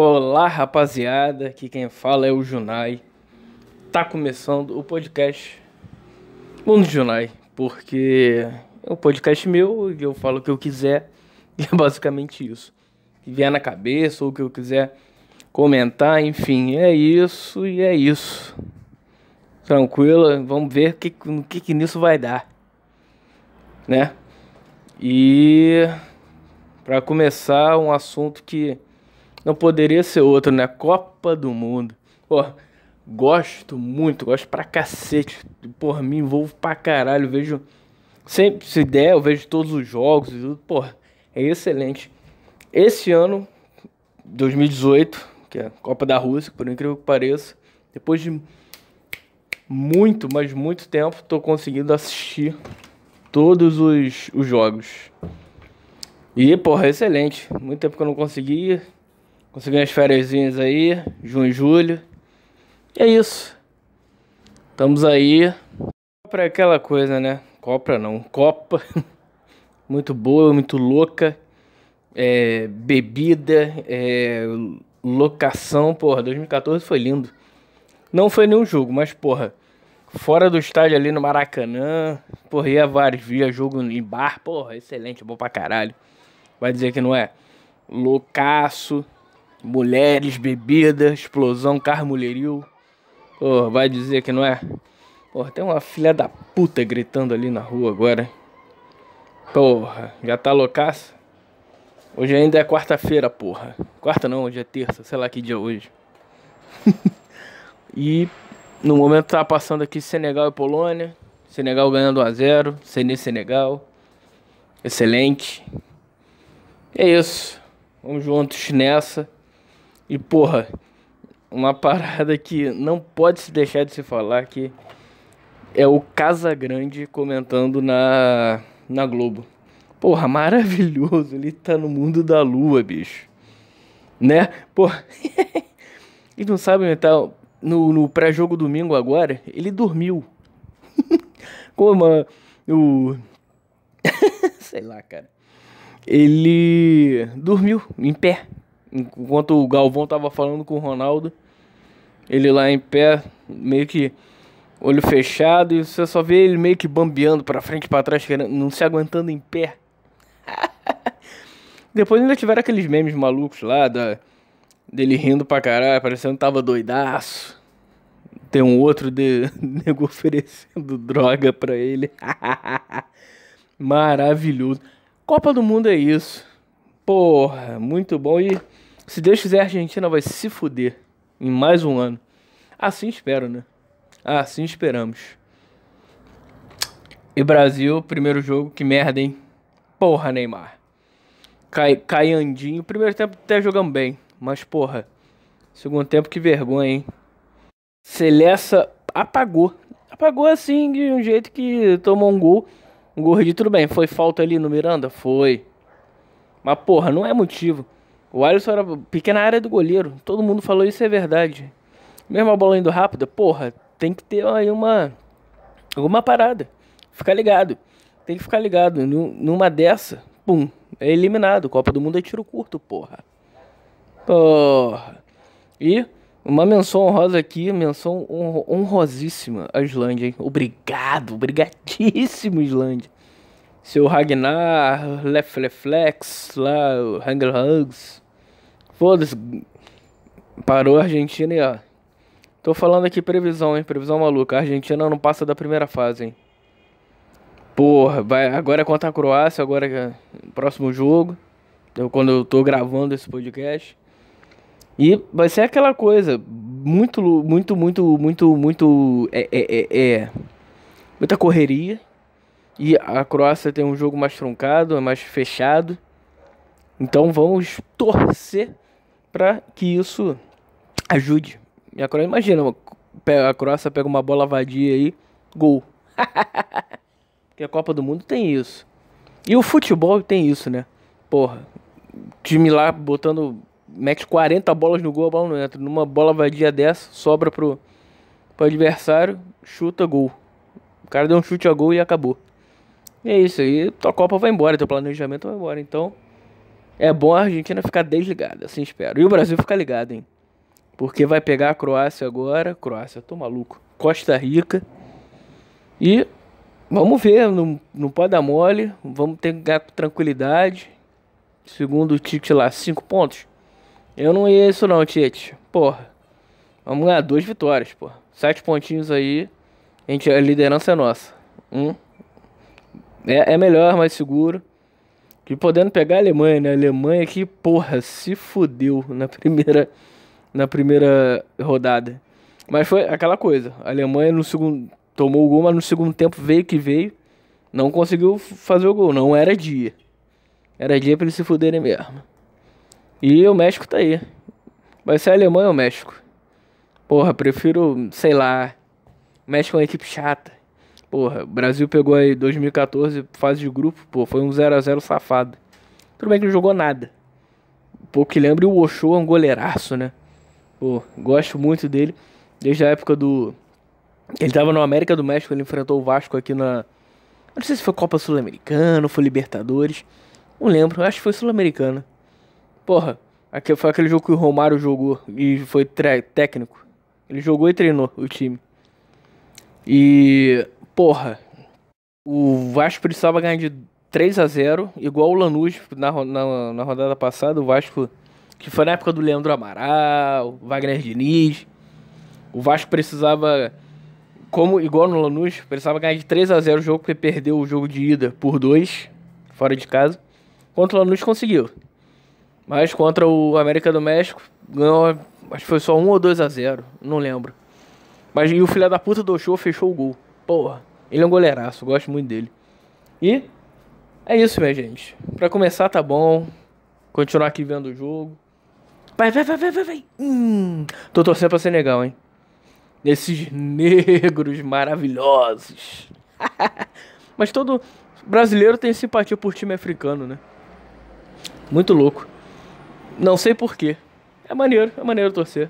Olá, rapaziada. Aqui quem fala é o Junai. Tá começando o podcast Mundo Junai, porque é um podcast meu e eu falo o que eu quiser. E é basicamente isso. Que vier na cabeça ou o que eu quiser comentar, enfim, é isso e é isso. Tranquilo, vamos ver o que, que, que nisso vai dar, né? E para começar, um assunto que não poderia ser outro, né? Copa do Mundo. Pô, gosto muito, gosto pra cacete. Porra, me envolvo pra caralho. Vejo. Sempre, se der, eu vejo todos os jogos e tudo. Porra, é excelente. Esse ano, 2018, que é a Copa da Rússia, por incrível que pareça, depois de muito, mas muito tempo, tô conseguindo assistir todos os, os jogos. E, porra, excelente. Muito tempo que eu não conseguia. Consegui umas férias aí, junho e julho. E é isso. Estamos aí para aquela coisa, né? Copa não, Copa. muito boa, muito louca. É, bebida, é, locação, porra, 2014 foi lindo. Não foi nenhum jogo, mas porra, fora do estádio ali no Maracanã, porra, ia vários, via jogo em bar, porra, excelente, bom pra caralho. Vai dizer que não é? Loucaço, mulheres, bebida, explosão, carro mulheril. Porra, vai dizer que não é? Porra, tem uma filha da puta gritando ali na rua agora. Porra, já tá loucaça? Hoje ainda é quarta-feira, porra. Quarta não, hoje é terça, sei lá que dia é hoje. e no momento tá passando aqui Senegal e Polônia. Senegal ganhando 1 a 0, Sené Senegal. Excelente. É isso. Vamos juntos nessa. E porra, uma parada que não pode se deixar de se falar que é o Casa Grande comentando na na Globo. Porra, maravilhoso. Ele tá no mundo da lua, bicho. Né? Porra. e não sabem, tá no, no pré-jogo domingo agora, ele dormiu. Como o. Sei lá, cara. Ele dormiu em pé. Enquanto o Galvão tava falando com o Ronaldo. Ele lá em pé, meio que olho fechado. E você só vê ele meio que bambeando pra frente e pra trás, não se aguentando em pé. Depois ainda tiveram aqueles memes malucos lá da, dele rindo pra caralho, parecendo que tava doidaço. Tem um outro de nego oferecendo droga pra ele. Maravilhoso. Copa do Mundo é isso. Porra, muito bom. E se Deus quiser, a Argentina vai se fuder em mais um ano. Assim espero, né? Assim esperamos. E Brasil, primeiro jogo, que merda, hein? Porra, Neymar. Cai, caiandinho. Primeiro tempo até jogamos bem. Mas, porra. Segundo tempo, que vergonha, hein? Celessa apagou. Apagou assim, de um jeito que tomou um gol. Um gol de tudo bem. Foi falta ali no Miranda? Foi. Mas, porra, não é motivo. O Alisson era pequena área do goleiro. Todo mundo falou isso é verdade. Mesmo a bola indo rápida, porra, tem que ter aí uma. Alguma parada. Ficar ligado. Tem que ficar ligado. Numa dessa, pum, é eliminado. Copa do Mundo é tiro curto, porra. Porra. E uma menção honrosa aqui, menção honrosíssima a Islândia, hein? Obrigado, obrigadíssimo, Islândia. Seu Ragnar, Lefleflex, lá, o Hanger Hugs. Foda-se. Parou a Argentina e ó. Tô falando aqui previsão, hein? Previsão maluca. A Argentina não passa da primeira fase, hein? Porra, vai, agora é contra a Croácia, agora é próximo jogo. Eu, quando eu tô gravando esse podcast. E vai ser aquela coisa. Muito, muito, muito, muito, muito. É, é, é, é muita correria. E a Croácia tem um jogo mais truncado, é mais fechado. Então vamos torcer para que isso ajude. E a Croácia, imagina, a Croácia pega uma bola vadia aí, gol. Porque a Copa do Mundo tem isso. E o futebol tem isso, né? Porra, time lá botando. Mete 40 bolas no gol, a bola não entra. Numa bola vadia dessa, sobra pro, pro adversário, chuta gol. O cara deu um chute a gol e acabou. E é isso aí. Tua Copa vai embora, teu planejamento vai embora. Então, É bom a Argentina ficar desligada, assim espero. E o Brasil ficar ligado, hein? Porque vai pegar a Croácia agora. Croácia, tô maluco. Costa Rica. E vamos ver, não, não pode dar mole. Vamos ter que ganhar com tranquilidade. Segundo o Tite lá, cinco pontos. Eu não ia isso não, Tite. Porra. Vamos ganhar duas vitórias, porra. Sete pontinhos aí. A, gente, a liderança é nossa. Um. É, é melhor, mais seguro. Que podendo pegar a Alemanha, né? A Alemanha que, porra, se fudeu na primeira, na primeira rodada. Mas foi aquela coisa. A Alemanha no segundo tomou o gol, mas no segundo tempo veio que veio. Não conseguiu fazer o gol. Não era dia. Era dia pra eles se fuderem mesmo. E o México tá aí. Vai ser a Alemanha ou o México? Porra, prefiro, sei lá. O México é uma equipe chata. Porra, o Brasil pegou aí 2014, fase de grupo, pô, foi um 0x0 safado. Tudo bem que não jogou nada. Pô, que lembra o Ochoa, um goleiraço, né? Pô, gosto muito dele. Desde a época do. Ele tava no América do México, ele enfrentou o Vasco aqui na. Não sei se foi Copa Sul-Americana, foi Libertadores. Não lembro, acho que foi Sul-Americana. Porra, aquele, foi aquele jogo que o Romário jogou e foi técnico. Ele jogou e treinou o time. E porra, o Vasco precisava ganhar de 3 a 0 igual o Lanús na, na, na rodada passada. O Vasco, que foi na época do Leandro Amaral, Wagner Diniz. O Vasco precisava, como igual no Lanús, precisava ganhar de 3 a 0 o jogo, porque perdeu o jogo de ida por 2, fora de casa. Contra o Lanús conseguiu. Mas contra o América do México, ganhou, acho que foi só 1 ou 2 a 0 não lembro. Mas e o filho da puta do show fechou o gol. Porra. Ele é um goleiraço, gosto muito dele. E é isso, minha gente. Pra começar, tá bom. Continuar aqui vendo o jogo. Vai, vai, vai, vai, vai, vai. Hum, tô torcendo pra Senegal, hein? Esses negros maravilhosos. Mas todo brasileiro tem simpatia por time africano, né? Muito louco. Não sei porquê. É maneiro, é maneiro torcer.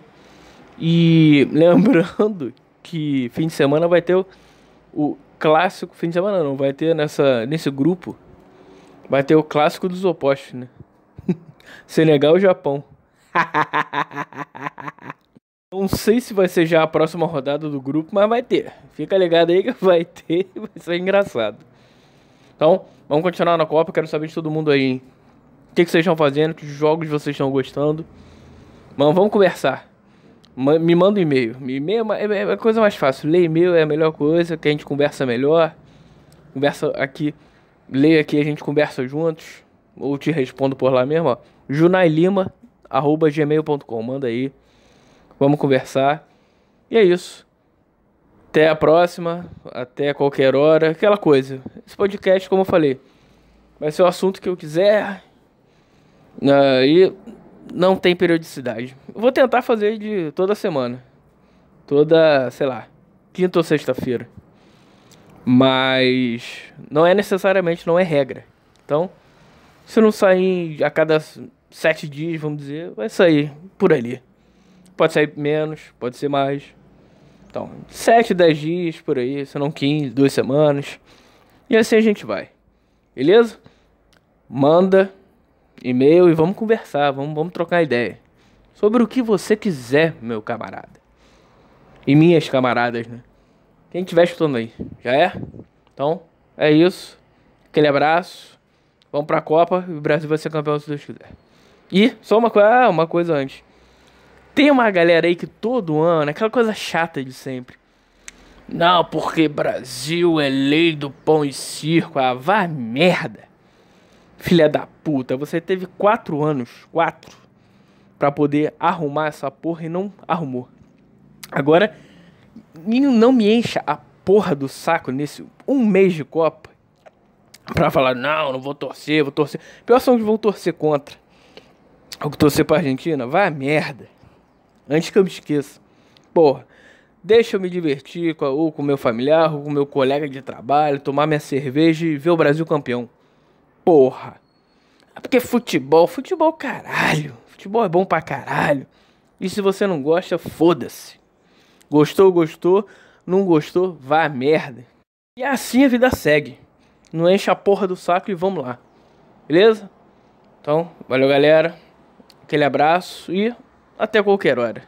E lembrando que fim de semana vai ter o, o clássico, fim de semana não, vai ter nessa, nesse grupo, vai ter o clássico dos opostos, né? Senegal e Japão. Não sei se vai ser já a próxima rodada do grupo, mas vai ter. Fica ligado aí que vai ter vai ser engraçado. Então, vamos continuar na Copa. Quero saber de todo mundo aí? O que, que vocês estão fazendo? Que jogos vocês estão gostando? Mas vamos conversar me manda um e-mail. E-mail é, é, é a coisa mais fácil. Ler e-mail é a melhor coisa, que a gente conversa melhor. Conversa aqui, leia aqui, a gente conversa juntos. Ou te respondo por lá mesmo, ó. junailima.gmail.com Manda aí. Vamos conversar. E é isso. Até a próxima. Até qualquer hora. Aquela coisa. Esse podcast, como eu falei, vai ser o assunto que eu quiser. Uh, e não tem periodicidade. Vou tentar fazer de toda semana. Toda, sei lá, quinta ou sexta-feira. Mas não é necessariamente, não é regra. Então, se não sair a cada sete dias, vamos dizer, vai sair por ali. Pode sair menos, pode ser mais. Então, sete, dez dias por aí, se não quinze, duas semanas. E assim a gente vai. Beleza? Manda e-mail e vamos conversar, vamos, vamos trocar ideia. Sobre o que você quiser, meu camarada. E minhas camaradas, né? Quem estiver escutando aí, já é? Então, é isso. Aquele abraço. Vamos pra Copa e o Brasil vai ser campeão se Deus quiser. E, só uma, coisa, ah, uma coisa antes. Tem uma galera aí que todo ano, aquela coisa chata de sempre. Não, porque Brasil é lei do pão e circo. Ah, vá merda. Filha da puta, você teve quatro anos, quatro, para poder arrumar essa porra e não arrumou. Agora, não me encha a porra do saco nesse um mês de Copa pra falar, não, não vou torcer, vou torcer. Pior são que vão torcer contra. Ou que torcer pra Argentina, vai a merda. Antes que eu me esqueça. Porra, deixa eu me divertir com, ou com meu familiar, ou com meu colega de trabalho, tomar minha cerveja e ver o Brasil campeão porra. É porque futebol, futebol caralho. Futebol é bom pra caralho. E se você não gosta, foda-se. Gostou, gostou. Não gostou, vá a merda. E assim a vida segue. Não enche a porra do saco e vamos lá. Beleza? Então, valeu galera, aquele abraço e até qualquer hora.